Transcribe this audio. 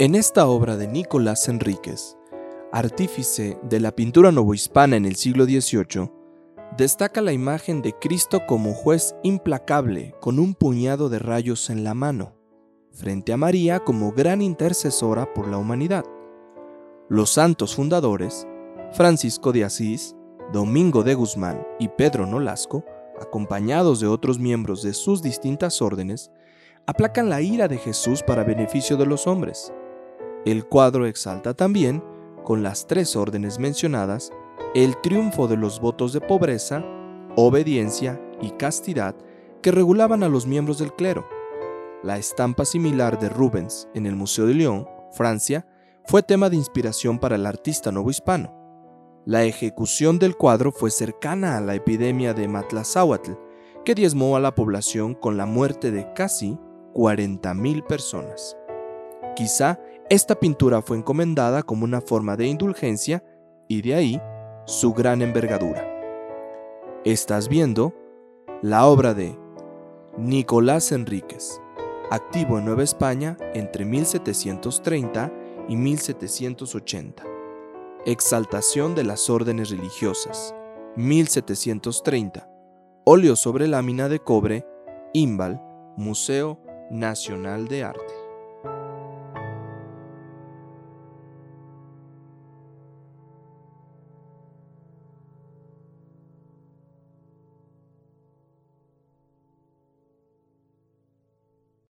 En esta obra de Nicolás Enríquez, artífice de la pintura novohispana en el siglo XVIII, destaca la imagen de Cristo como juez implacable con un puñado de rayos en la mano, frente a María como gran intercesora por la humanidad. Los santos fundadores, Francisco de Asís, Domingo de Guzmán y Pedro Nolasco, acompañados de otros miembros de sus distintas órdenes, aplacan la ira de Jesús para beneficio de los hombres. El cuadro exalta también, con las tres órdenes mencionadas, el triunfo de los votos de pobreza, obediencia y castidad que regulaban a los miembros del clero. La estampa similar de Rubens en el Museo de Lyon, Francia, fue tema de inspiración para el artista novohispano. La ejecución del cuadro fue cercana a la epidemia de Matlazáhuatl, que diezmó a la población con la muerte de casi 40.000 personas. Quizá esta pintura fue encomendada como una forma de indulgencia y de ahí su gran envergadura. Estás viendo la obra de Nicolás Enríquez, activo en Nueva España entre 1730 y 1780. Exaltación de las órdenes religiosas, 1730. Óleo sobre lámina de cobre, Imbal, Museo Nacional de Arte.